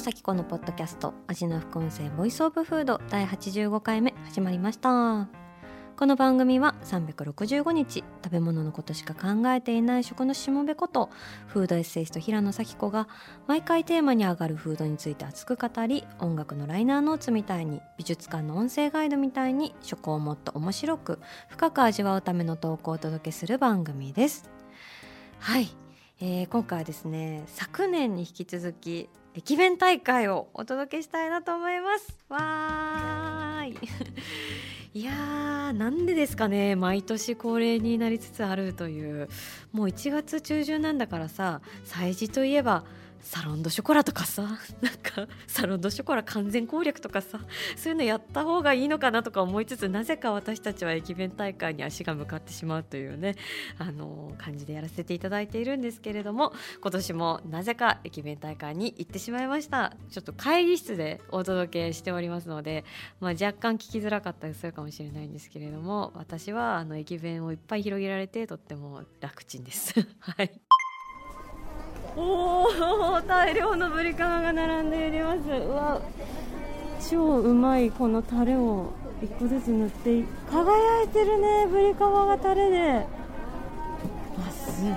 野紗季子のポッドキャスト味な副音声 voice of food 第85回目始まりました。この番組は365日食べ物のことしか考えていない食のしもべことフードエッセイスト平野紗季子が毎回テーマに上がるフードについて熱く語り音楽のライナーノーツみたいに美術館の音声ガイドみたいに食をもっと面白く深く味わうための投稿をお届けする番組です。はい、えー今回はですね昨年に引き続き駅弁大会をお届けしたいなと思います。わーい。いやーなんでですかね。毎年恒例になりつつあるという。もう1月中旬なんだからさ祭事といえばサロンドショコラとかさなんかサロンドショコラ完全攻略とかさそういうのやった方がいいのかなとか思いつつなぜか私たちは駅弁大会に足が向かってしまうというねあの感じでやらせていただいているんですけれども今年もなぜか駅弁大会に行ってしまいましたちょっと会議室でお届けしておりますので、まあ、若干聞きづらかったりするかもしれないんですけれども私はあの駅弁をいっぱい広げられてとっても楽ちんです。はいおお 大量のブリカマが並んでいます。うわ超うまいこのタレを一個ずつ塗って輝いてるねブリカマがタレで。あすごい。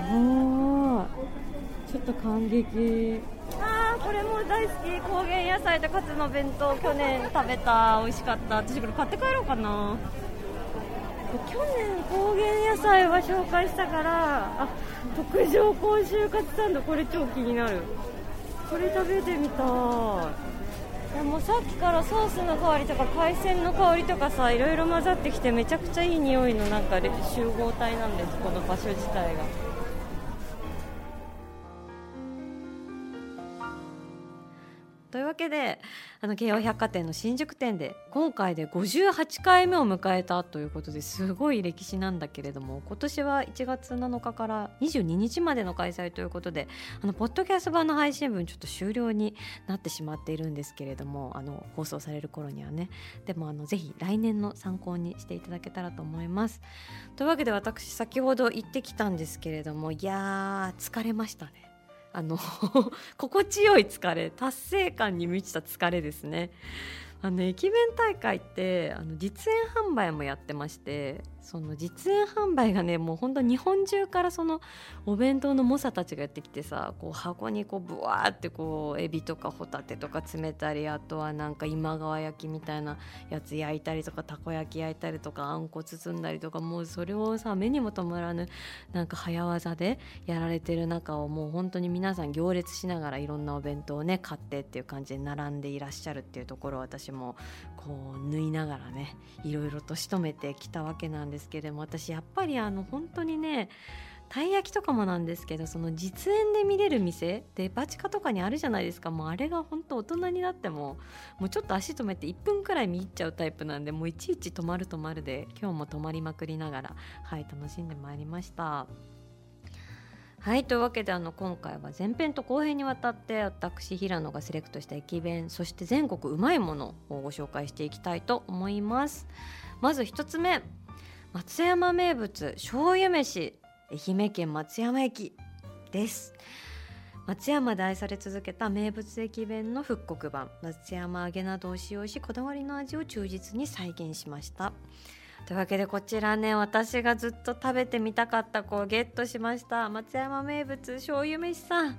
ちょっと感激。あーこれも大好き。高原野菜とカツの弁当去年食べた。美味しかった。私これ買って帰ろうかな。去年高原野菜は紹介したからあ特上甲州カツサンドこれ超気になる。これ食べてみたい。やもうさっきからソースの香りとか海鮮の香りとかさいろいろ混ざってきてめちゃくちゃいい匂いのなんか集合体なんですこの場所自体が。というわけであの京王百貨店の新宿店で今回で58回目を迎えたということですごい歴史なんだけれども今年は1月7日から22日までの開催ということであのポッドキャスト版の配信分ちょっと終了になってしまっているんですけれどもあの放送される頃にはねでもあのぜひ来年の参考にしていただけたらと思います。というわけで私先ほど行ってきたんですけれどもいやー疲れましたね。あの 心地よい疲れ達成感に満ちた疲れですね。あの駅弁大会ってあの実演販売もやってましてその実演販売がねもう本当日本中からそのお弁当の猛者たちがやってきてさこう箱にこうブワーってこうエビとかホタテとか詰めたりあとはなんか今川焼きみたいなやつ焼いたりとかたこ焼き焼いたりとかあんこ包んだりとかもうそれをさ目にも留まらぬなんか早技でやられてる中をもう本当に皆さん行列しながらいろんなお弁当をね買ってっていう感じで並んでいらっしゃるっていうところを私もこう縫いながらねいろいろと仕留めてきたわけなんですですけれども私やっぱりあの本当にねたい焼きとかもなんですけどその実演で見れる店デパ地下とかにあるじゃないですかもうあれが本当大人になってももうちょっと足止めて1分くらい見入っちゃうタイプなんでもういちいち止まる止まるで今日も止まりまくりながらはい楽しんでまいりました。はいというわけであの今回は前編と後編にわたって私平野がセレクトした駅弁そして全国うまいものをご紹介していきたいと思いますまず一つ目松山名物醤油飯愛媛県松山駅です。松山で愛され続けた名物駅弁の復刻版松山揚げなどを使用しこだわりの味を忠実に再現しました。というわけでこちらね私がずっと食べてみたかった子をゲットしました松山名物醤油飯さん。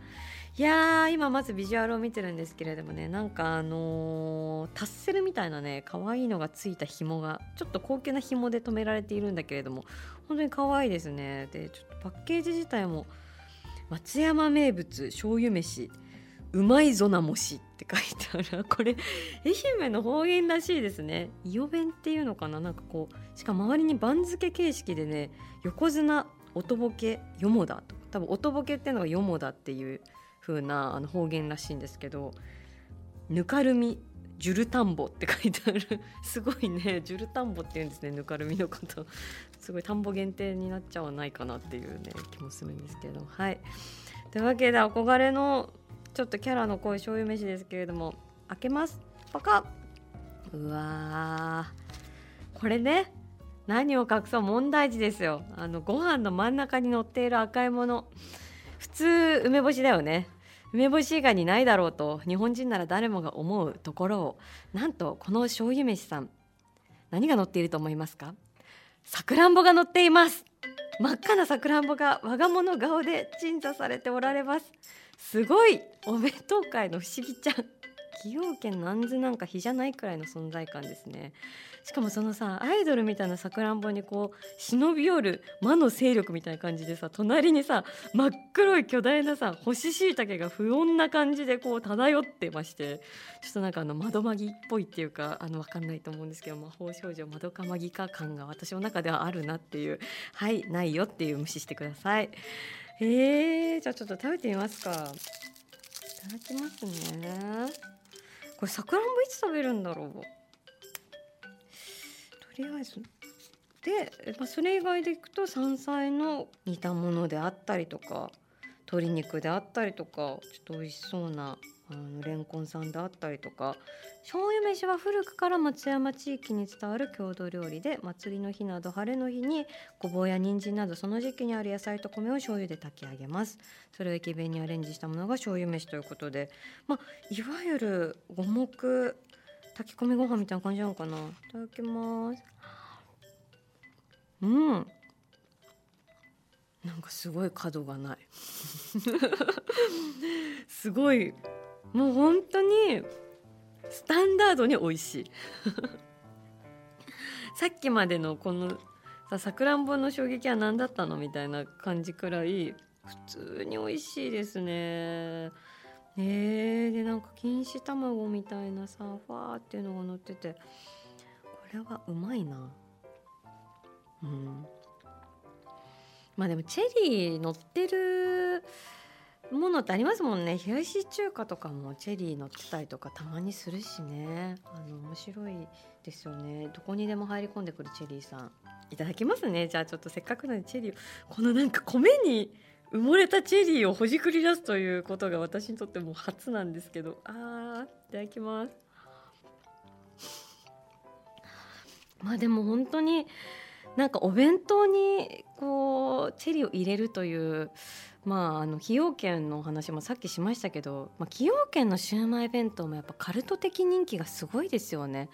いやー今まずビジュアルを見てるんですけれどもねなんかあのータッセルみたいなね可愛いのがついた紐がちょっと高級な紐で留められているんだけれども本当に可愛いですね。でちょっとパッケージ自体も松山名物醤油飯うまいぞなもしって書いてある。これ愛媛の方言らしいですね。伊予弁っていうのかな？なんかこうしかも周りに番付形式でね横綱音ボケよもだと多分音ボケっていうのがよもだっていう風なあな方言らしいんですけどぬかるみジュルタンボって書いてある。すごいねジュルタンボって言うんですねぬかるみのこと。すごい田んぼ限定になっちゃわないかなっていうね気もするんですけど。はい。というわけで憧れのちょっとキャラの濃い醤油飯ですけれども開けます。パカうわこれね何を隠そう問題児ですよ。あのご飯の真ん中に乗っている赤いもの。普通梅干しだよね。梅干し以外にないだろうと日本人なら誰もが思うところをなんとこの醤油飯さん何が乗っていると思いますか？さくらんぼが乗っています。真っ赤なさくらんぼが我が物顔で鎮座されておられます。すごいお弁当界の不思議ちゃん。崎陽軒なんずなんか比じゃないくらいの存在感ですね。しかもそのさアイドルみたいなさくらんぼにこう忍び寄る魔の勢力みたいな感じでさ隣にさ真っ黒い巨大なさ干し椎茸が不穏な感じでこう漂ってましてちょっとなんかあの窓マギっぽいっていうかあの分かんないと思うんですけど魔法少女窓かマギか感が私の中ではあるなっていうはいないよっていう無視してください。えー、じゃあちょっと食べてみますか。いただきますね。これさくらんぼいつ食べるんだろう？とりあえず。で、まあ、それ以外でいくと山菜の煮たものであったりとか鶏肉であったりとかちょっと美味しそうなあのレンコンさんであったりとか醤油飯は古くから松山地域に伝わる郷土料理で祭りの日など晴れの日にごぼうや人参などその時期にある野菜と米を醤油で炊き上げます。それを駅弁にアレンジしたものが醤油飯ということでまあいわゆる五目炊き込みご飯みたいな感じなのかな？いただきます。うん。なんかすごい角がない。すごい。もう本当にスタンダードに美味しい。さっきまでのこのささくらんぼの衝撃は何だったの？みたいな感じくらい普通に美味しいですね。えー、でなんか錦糸卵みたいなさファーっていうのが乗ってて。これはうまいな。うん。まあでもチェリー乗ってるものってありますもんね。冷やし中華とかもチェリー乗ってたりとかたまにするしね。あの面白いですよね。どこにでも入り込んでくるチェリーさん。いただきますね。じゃあちょっとせっかくなのでチェリーこのなんか米に埋もれたチェリーをほじくり出すということが私にとっても初なんですけどあーいただきますまあでも本当になんかお弁当にこうチェリーを入れるというまあ、あの崎陽軒のお話もさっきしましたけど、崎陽軒のシウマイ弁当もやっぱカルト的人気がすごいですよね。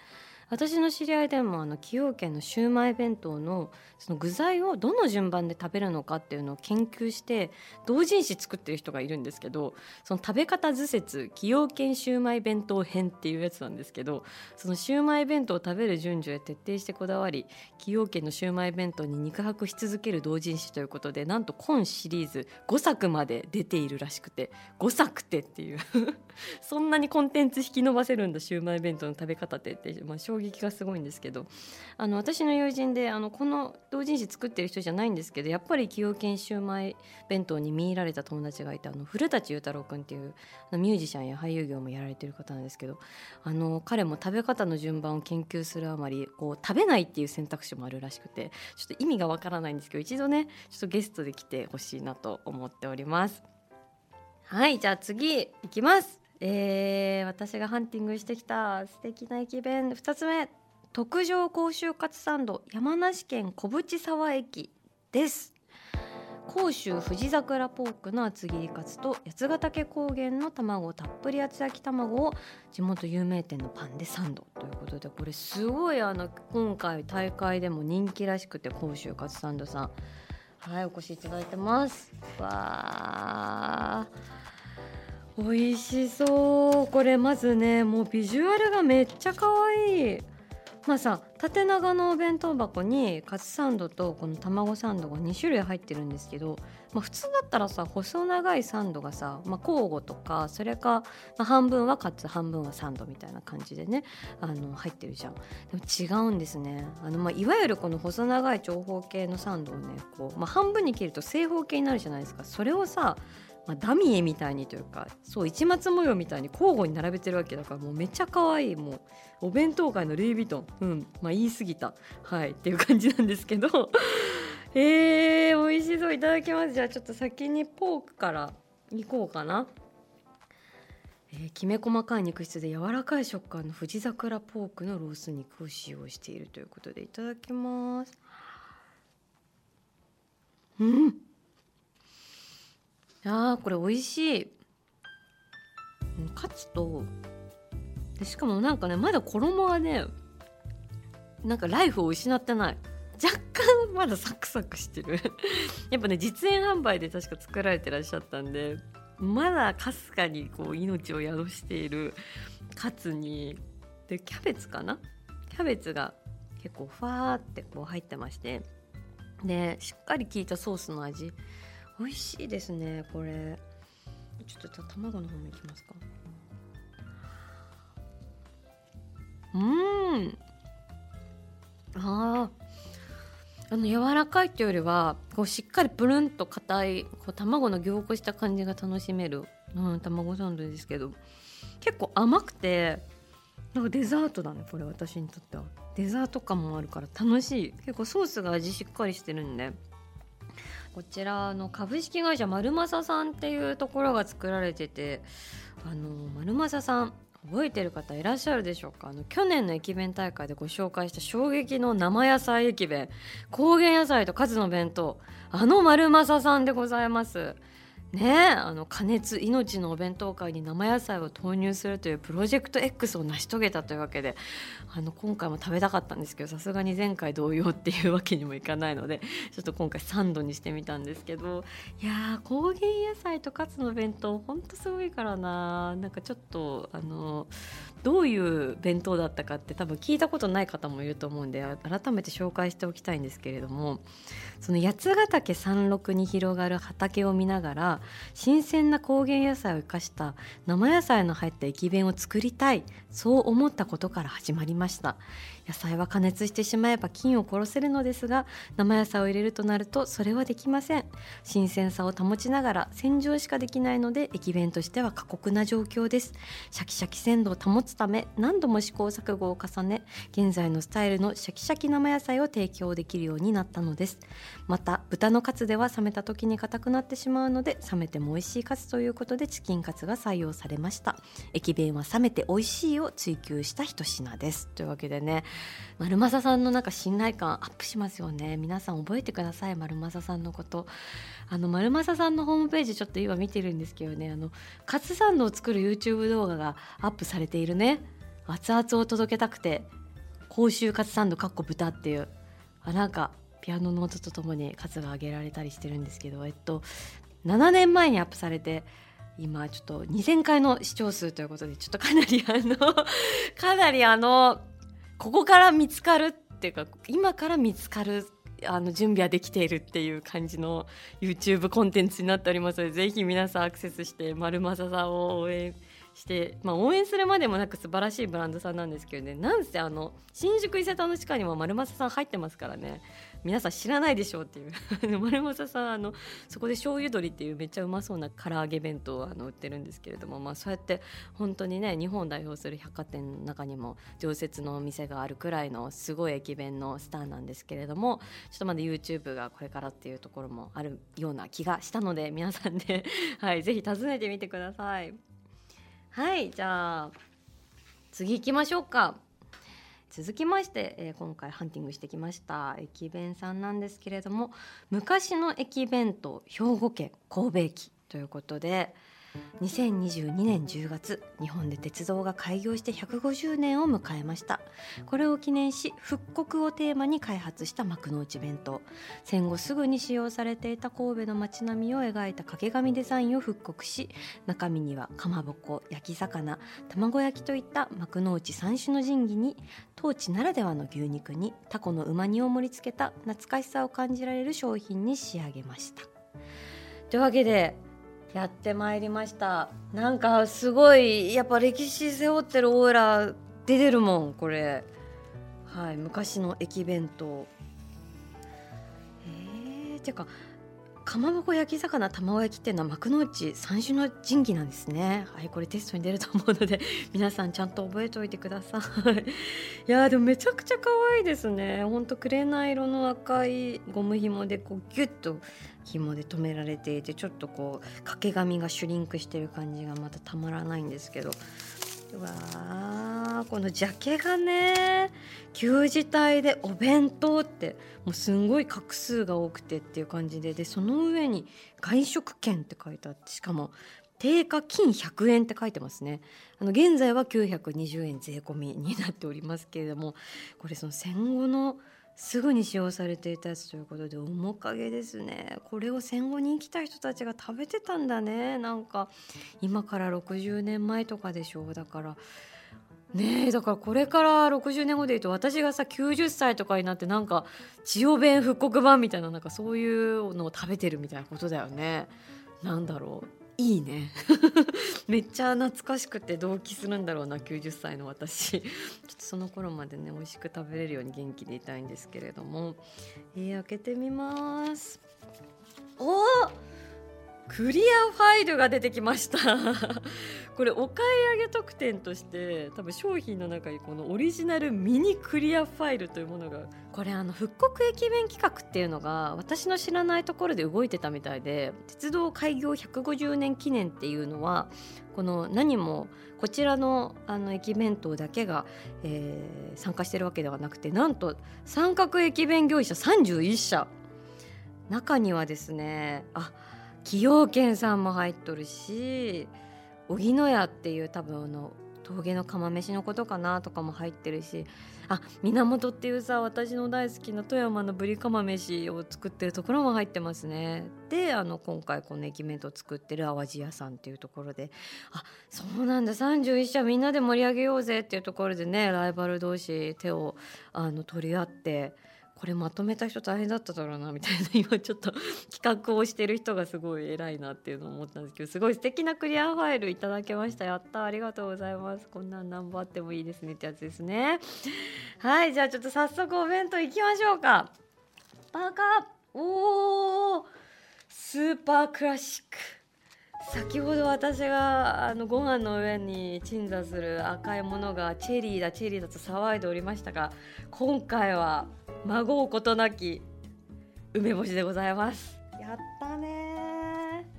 私の知り合いでもあの崎陽軒のシウマイ弁当のその具材をどの順番で食べるのかっていうのを研究して同人誌作ってる人がいるんですけどその食べ方図説崎陽軒シウマイ弁当編っていうやつなんですけどそのシウマイ弁当を食べる順序へ徹底してこだわり崎陽軒のシウマイ弁当に肉薄し続ける同人誌ということでなんと今シリーズ5作まで出ているらしくて5作ってっていう。そんなにコンテンツ引き伸ばせるんだシウマイ弁当の食べ方ってって、まあ、衝撃がすごいんですけどあの私の友人であのこの同人誌作ってる人じゃないんですけどやっぱり崎陽軒シウマイ弁当に見入られた友達がいてあの古舘裕太郎君っていうあのミュージシャンや俳優業もやられてる方なんですけどあの彼も食べ方の順番を研究するあまりこう食べないっていう選択肢もあるらしくてちょっと意味がわからないんですけど一度ねちょっとゲストで来てほしいなと思っております。はいじゃあ次いきます。えー、私がハンティングしてきた素敵な駅弁。2つ目特上甲州カツサンド山梨県小淵沢駅です。甲州富士桜ポークの厚切りカツと八ヶ岳高原の卵たっぷり厚焼き卵を地元有名店のパンでサンド。ということでこれすごいあの今回大会でも人気らしくて甲州カツサンドさん。はいお越しいただいてます。わー。美味しそう。これまずねもうビジュアルがめっちゃ可愛い。まあさ縦長のお弁当箱にカツサンドとこの卵サンドが2種類入ってるんですけど、まあ、普通だったらさ細長いサンドがさ、まあ、交互とかそれか、まあ、半分はカツ半分はサンドみたいな感じでねあの入ってるじゃん。でも違うんですね。あの、まあ、いわゆるこの細長い長方形のサンドをねこう、まあ、半分に切ると正方形になるじゃないですか。それをさまあ、ダミエみたいにというかそう市松模様みたいに交互に並べてるわけだからもうめっちゃ可愛いもうお弁当界のルイ・ヴィトン。うん。まあ言い過ぎた。はい。っていう感じなんですけど。えー、美味しそう。いただきます。じゃあちょっと先にポークからいこうかな。えー、きめ細かい肉質で柔らかい食感の富士桜ポークのロース肉を使用しているということでいただきます。うん。あーこれ美味しい。カツとでしかもなんかねまだ衣はねなんかライフを失ってない。若干まだサクサクしてる。やっぱね実演販売で確か作られてらっしゃったんでまだかすかにこう命を宿しているカツにでキャベツかな？キャベツが結構ファーってこう入ってましてでしっかり効いたソースの味。美味しいですねこれ。ちょっと卵の方もいきますか。うん。ああの柔らかいっていうよりはこうしっかりプルンと硬いこう卵の凝固した感じが楽しめる、うん、卵サンドですけど。結構甘くてなんかデザートだねこれ私にとっては。デザート感もあるから楽しい。結構ソースが味しっかりしてるんで。こちらの株式会社丸正さんっていうところが作られててあの丸正さん覚えてる方いらっしゃるでしょうか？あの去年の駅弁大会でご紹介した衝撃の生野菜駅弁高原野菜とカツの弁当あの丸正さんでございます。ねあの加熱命のお弁当会に生野菜を投入するというプロジェクト X を成し遂げたというわけであの今回も食べたかったんですけどさすがに前回同様っていうわけにもいかないのでちょっと今回サンドにしてみたんですけどいやー高原野菜とカツの弁当ほんとすごいからななんかちょっとあのどういう弁当だったかって多分聞いたことない方もいると思うんで改めて紹介しておきたいんですけれどもその八ヶ岳山麓に広がる畑を見ながら新鮮な高原野菜を生かした生野菜の入った駅弁を作りたいそう思ったことから始まりました。野菜は加熱してしまえば菌を殺せるのですが生野菜を入れるとなるとそれはできません。新鮮さを保ちながら洗浄しかできないので駅弁としては過酷な状況です。シャキシャキ鮮度を保つため何度も試行錯誤を重ね現在のスタイルのシャキシャキ生野菜を提供できるようになったのです。また豚のカツでは冷めた時に硬くなってしまうので冷めても美味しいカツということでチキンカツが採用されました。駅弁は冷めて美味しいを追求した一品です。というわけでね丸政さんのなんか信頼感アップしますよね。皆さん覚えてください。丸政さんのこと。あの丸政さんのホームページちょっと今見てるんですけどね。あのカツサンドを作る YouTube 動画がアップされているね。熱々を届けたくて。甲州カツサンドかっこ豚っていう。あなんかピアノの音とともにカツが上げられたりしてるんですけど。えっと7年前にアップされて今ちょっと2,000回の視聴数ということでちょっとかなりあの かなりあのここから見つかるっていうか今から見つかるあの準備はできているっていう感じの YouTube コンテンツになっております。のでぜひ皆さんアクセスして丸正さんを応援して、まあ、応援するまでもなく素晴らしいブランドさんなんですけどね。なんせあの新宿伊勢丹の地下にも丸正さん入ってますからね。皆さん知らないでしょうっていう 丸正さんあのそこで醤油鶏っていうめっちゃうまそうな唐揚げ弁当をあの売ってるんですけれども、まあ、そうやって本当にね日本を代表する百貨店の中にも常設のお店があるくらいのすごい駅弁のスターなんですけれどもちょっとまだ YouTube がこれからっていうところもあるような気がしたので皆さんで、はい、ぜひ訪ねてみてください。はいじゃあ次行きましょうか続きまして、えー、今回ハンティングしてきました駅弁さんなんですけれども昔の駅弁と兵庫県神戸駅ということで2022年10月日本で鉄道が開業して150年を迎えました。これを記念し復刻をテーマに開発した幕の内弁当。戦後すぐに使用されていた神戸の街並みを描いた掛け紙デザインを復刻し中身にはかまぼこ焼き魚卵焼きといった幕の内三種の神器に当地ならではの牛肉にタコのうま煮を盛り付けた懐かしさを感じられる商品に仕上げました。というわけでやってまいりました。なんかすごいやっぱ歴史背負ってるオーラ出てるもんこれ。はい昔の駅弁当。えー、ていうかかまぼこ焼き魚卵焼きっていうのは幕の内三種の神器なんですね。はいこれテストに出ると思うので 皆さんちゃんと覚えておいてください。いやでもめちゃくちゃ可愛いですね。ほんと紅色の赤いゴム紐でこうギュッと紐で留められていてちょっとこう掛け紙がシュリンクしてる感じがまたたまらないんですけど。わーこのジャケがね旧字体でお弁当ってもうすんごい画数が多くてっていう感じででその上に外食券って書いてあってしかも定価金100円って書いてますね。あの現在は920円税込みになっておりますけれどもこれその戦後のすぐに使用されていたやつということで面影ですね。これを戦後に生きた人たちが食べてたんだね。なんか今から60年前とかでしょう。だからねえだからこれから60年後で言うと私がさ90歳とかになってなんか千代弁復刻版みたいななんかそういうのを食べてるみたいなことだよね。なんだろう。いいね。めっちゃ懐かしくて同期するんだろうな90歳の私。ちょっとその頃までね美味しく食べれるように元気でいたいんですけれども。えー、開けてみます。おクリアファイルが出てきました。これお買い上げ特典として多分商品の中にこのオリジナルミニクリアファイルというものがこれあの復刻駅弁企画っていうのが私の知らないところで動いてたみたいで鉄道開業150年記念っていうのはこの何もこちらのあの駅弁当だけが、えー、参加してるわけではなくてなんと三角駅弁業者31社。中にはですねあ崎陽軒さんも入っとるし荻野屋っていう多分あの峠の釜飯のことかなとかも入ってるしあ源っていうさ私の大好きな富山のぶり釜飯を作ってるところも入ってますね。であの今回この駅弁当作ってる淡路屋さんっていうところであそうなんだ31社みんなで盛り上げようぜっていうところでねライバル同士手をあの取り合ってこれまとめた人大変だっただろうなみたいな 今ちょっと企画をしてる人がすごい偉いなっていうのを思ったんですけどすごい素敵なクリアファイルいただけました。やったありがとうございます。こんなん何本あってもいいですねってやつですね。はいじゃあちょっと早速お弁当いきましょうか。バカ。おー。スーパークラシック。先ほど私があのご飯の上に鎮座する赤いものがチェリーだチェリーだと騒いでおりましたが今回は孫うことなき梅干しでございます。やったね。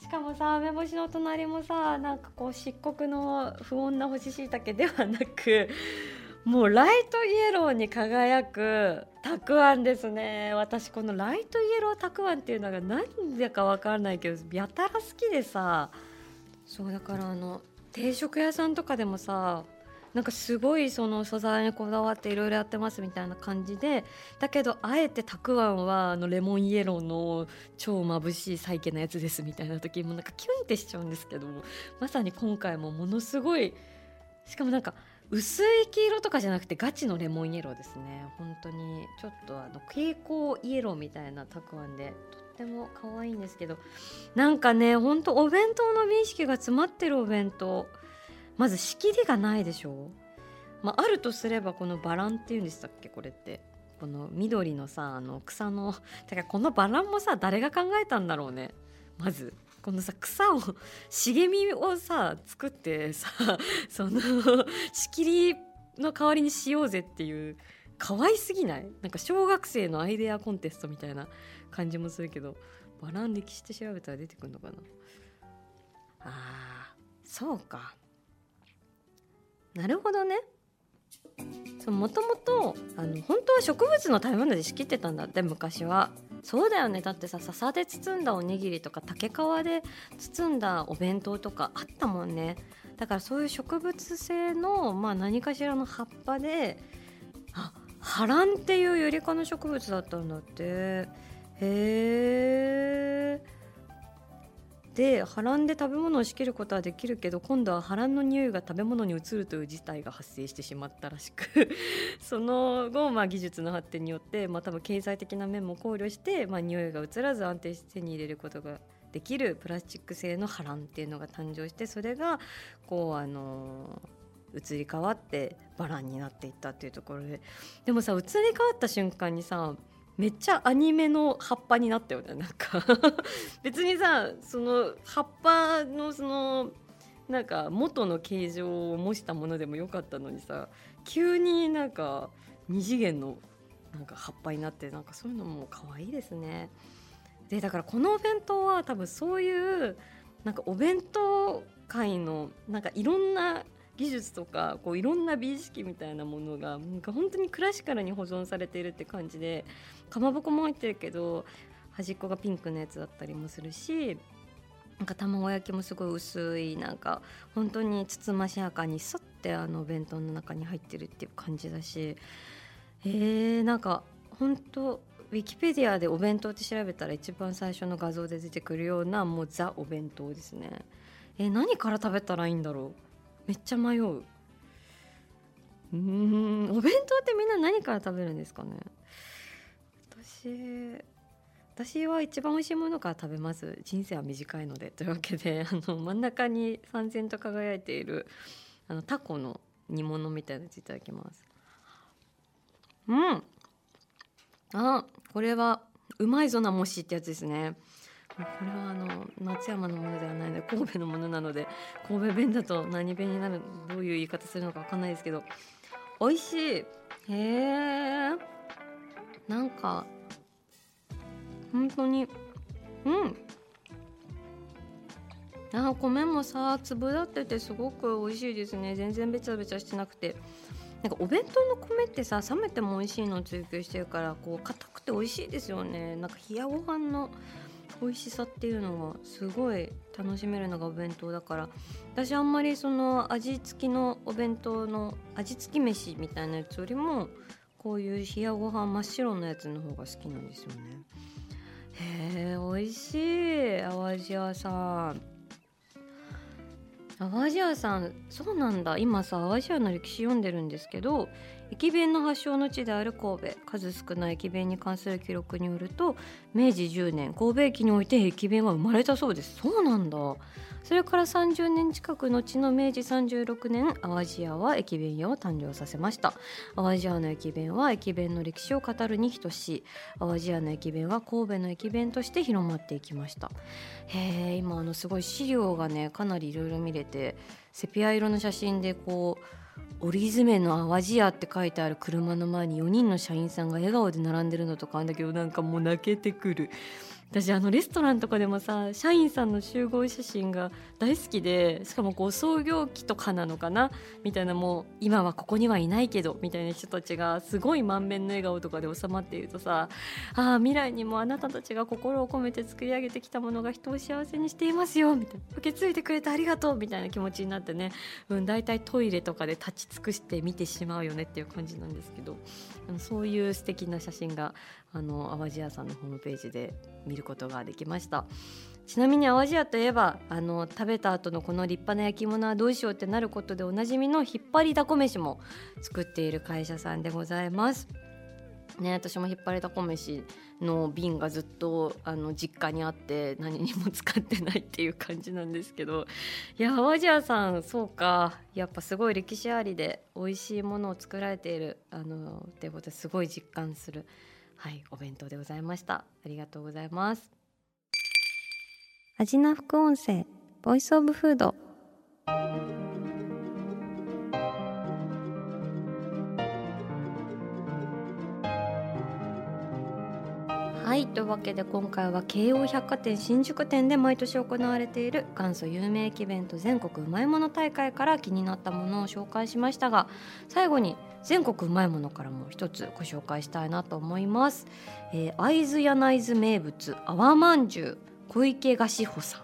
しかもさ梅干しの隣もさなんかこう漆黒の不穏な干し椎茸ではなくもうライトイエローに輝くたくあんですね。私このライトイエローたくあんっていうのが何でかわからないけどやたら好きでさ。そうだからあの定食屋さんとかでもさなんかすごいその素材にこだわっていろいろやってますみたいな感じでだけどあえてたくあんはあのレモンイエローの超眩しいサイケなやつですみたいな時もなんかキュンってしちゃうんですけどまさに今回もものすごいしかもなんか薄い黄色とかじゃなくてガチのレモンイエローですね。本当にちょっとあの蛍光イエローみたいなたくあんでとっても可愛いんですけどなんかねほんとお弁当の美意識が詰まってるお弁当。まず仕切りがないでしょ？まあ、あるとすればこのバランっていうんでしたっけこれって。この緑のさあの草のてからこのバランもさ誰が考えたんだろうね？まず。このさ草を茂みをさ作ってさその仕切りの代わりにしようぜっていう可愛すぎない？なんか小学生のアイデアコンテストみたいな感じもするけどバラン歴史って調べたら出てくるのかな？あーそうか。なるほどね。もともと本当は植物の食べ物で仕切ってたんだって昔は。そうだよね。だってさ笹で包んだおにぎりとか竹皮で包んだお弁当とかあったもんね。だからそういう植物性の、まあ、何かしらの葉っぱであハランっていうユリ科の植物だったんだって。へえで波乱で食べ物を仕切ることはできるけど今度は波乱の匂いが食べ物に移るという事態が発生してしまったらしく その後、まあ、技術の発展によって、まあ、多分経済的な面も考慮して、まあ、匂いが移らず安定して手に入れることができるプラスチック製の波乱っていうのが誕生してそれがこうあの移り変わってバランになっていったっていうところで。でもさ移り変わった瞬間にさめっちゃアニメの葉っぱになったよねなんか 別にさその葉っぱのそのなんか元の形状を模したものでもよかったのにさ急になんか二次元のなんか葉っぱになってなんかそういうのも可愛いですね。でだからこのお弁当は多分そういうなんかお弁当界のなんかいろんな技術とかこういろんな美意識みたいなものがなんか本当にクラシカルに保存されているって感じでかまぼこも入ってるけど端っこがピンクのやつだったりもするしなんか卵焼きもすごい薄いなんか本当につつましやかにそってあのお弁当の中に入ってるっていう感じだしえー、なんか本当ウィキペディアでお弁当って調べたら一番最初の画像で出てくるようなもうザお弁当ですね。えー、何から食べたらいいんだろう？めっちゃ迷う。うんお弁当ってみんな何から食べるんですかね？私私は一番美味しいものから食べます。人生は短いので。というわけで あの真ん中に三千と輝いているあのタコの煮物みたいなやついただきます。うん。あこれはうまいぞなもしってやつですね。これはあの松山のものではないので神戸のものなので神戸弁だと何弁になるどういう言い方するのか分かんないですけど美味しい。へえ。なんか本当にうん。あ米もさ粒立っててすごく美味しいですね。全然べちゃべちゃしてなくて。なんかお弁当の米ってさ冷めても美味しいのを追求してるからこう硬くて美味しいですよね。なんか冷やご飯の美味しさっていうのがすごい楽しめるのがお弁当だから私あんまりその味付きのお弁当の味付き飯みたいなやつよりもこういう冷やご飯真っ白なやつの方が好きなんですよね。へえ美味しい。淡路屋さん。淡路屋さんそうなんだ。今さ淡路屋の歴史読んでるんですけど駅弁の発祥の地である神戸。数少ない駅弁に関する記録によると明治10年神戸駅において駅弁は生まれたそうです。そうなんだ。それから30年近く後の明治36年淡路屋は駅弁屋を誕生させました。淡路屋の駅弁は駅弁の歴史を語るに等しい。淡路屋の駅弁は神戸の駅弁として広まっていきました。へえ今あのすごい資料がねかなりいろいろ見れてセピア色の写真でこう折り詰めの淡路屋って書いてある車の前に4人の社員さんが笑顔で並んでるのとかあんだけどなんかもう泣けてくる。私あのレストランとかでもさ社員さんの集合写真が大好きでしかもこう創業期とかなのかなみたいなもう今はここにはいないけどみたいな人たちがすごい満面の笑顔とかで収まっているとさああ未来にもあなたたちが心を込めて作り上げてきたものが人を幸せにしていますよみたいな受け継いでくれてありがとうみたいな気持ちになってね、うん、大体トイレとかで立ち尽くして見てしまうよねっていう感じなんですけどそういう素敵な写真があの淡路屋さんのホームページで見ることができました。ちなみに淡路屋といえばあの食べた後のこの立派な焼き物はどうしようってなることでおなじみの引っ張りだこ飯も作っている会社さんでございます。ね私も引っ張りだこ飯の瓶がずっとあの実家にあって何にも使ってないっていう感じなんですけど。いや淡路屋さんそうか。やっぱすごい歴史ありで美味しいものを作られているあのっていうことすごい実感する。はいお弁当でございました。ありがとうございます。味な副音声ボイスオブフードというわけで今回は京王百貨店新宿店で毎年行われている元祖有名駅弁と全国うまいもの大会から気になったものを紹介しましたが最後に全国うまいものからも一つご紹介したいなと思います、えー、会津柳津名物泡まんじゅう小池菓子。舗さん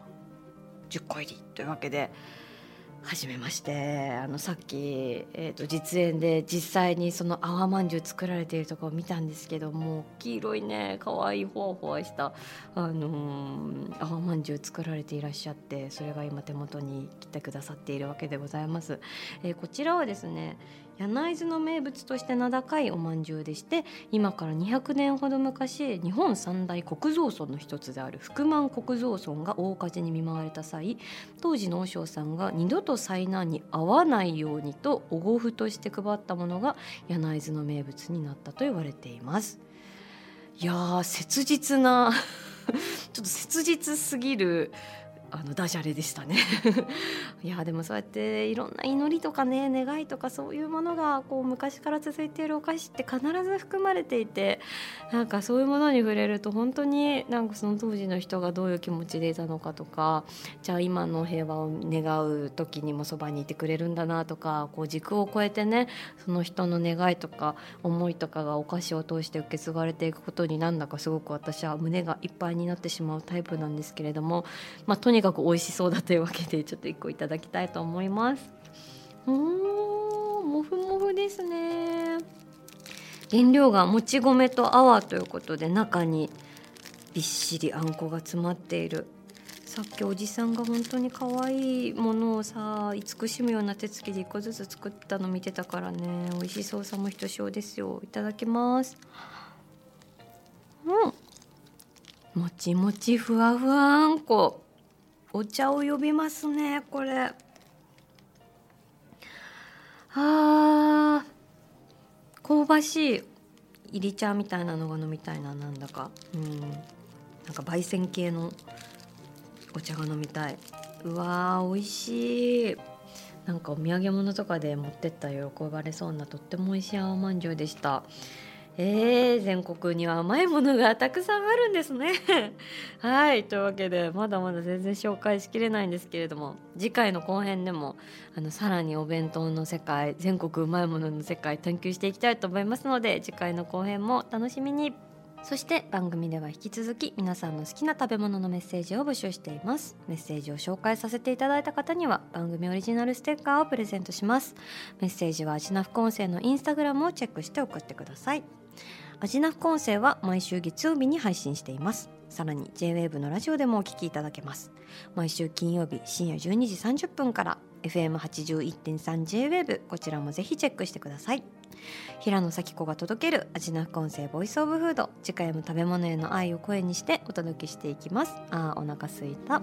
10個入りというわけではじめましてあのさっき、えーと、実演で実際にその泡まんじゅう作られているとこを見たんですけども黄色いね可愛いほわほわした、あのー、泡まんじゅう作られていらっしゃってそれが今手元に来てくださっているわけでございます。えー、こちらはですね柳津の名物として名高いおまんじゅうでして今から200年ほど昔日本三大国蔵村の一つである福満国蔵村が大火事に見舞われた際当時の和尚さんが二度と災難に遭わないようにとおご符として配ったものが柳津の名物になったと言われています。いやー切実な ちょっと切実すぎるあのダジャレでしたね。いやでもそうやっていろんな祈りとかね願いとかそういうものがこう昔から続いているお菓子って必ず含まれていてなんかそういうものに触れると本当になんかその当時の人がどういう気持ちでいたのかとかじゃあ今の平和を願う時にもそばにいてくれるんだなとかこう軸を超えてねその人の願いとか思いとかがお菓子を通して受け継がれていくことになんだかすごく私は胸がいっぱいになってしまうタイプなんですけれども、まあ、とににかく美味しそうだというわけでちょっと1個いただきたいと思います。うんもふもふですね。原料がもち米と泡ということで中にびっしりあんこが詰まっている。さっきおじさんが本当に可愛いものをさ慈しむような手つきで1個ずつ作ったの見てたからね。美味しそうさもひとしおですよ。いただきます。うん。もちもちふわふわあんこ。お茶を呼びますねこれ。あ香ばしい入り茶みたいなのが飲みたいななんだか。うん。なんか焙煎系のお茶が飲みたい。うわー美味しい。なんかお土産物とかで持ってったら喜ばれそうなとっても美味しい青まんじゅうでした。えー、全国には甘いものがたくさんあるんですね。はいというわけでまだまだ全然紹介しきれないんですけれども次回の後編でもあのさらにお弁当の世界全国うまいものの世界探求していきたいと思いますので次回の後編も楽しみに。そして番組では引き続き皆さんの好きな食べ物のメッセージを募集しています。メッセージを紹介させていただいた方には番組オリジナルステッカーをプレゼントします。メッセージはアジナ副音声のインスタグラムをチェックして送ってくださいアジナ副音声は毎週月曜日に配信しています。さらに JWAVE のラジオでもお聞きいただけます。毎週金曜日深夜12時30分から FM81.3JWAVE こちらもぜひチェックしてください。平野咲子が届ける味な副音声ボイスオブフード。次回も食べ物への愛を声にしてお届けしていきます。あーお腹すいた。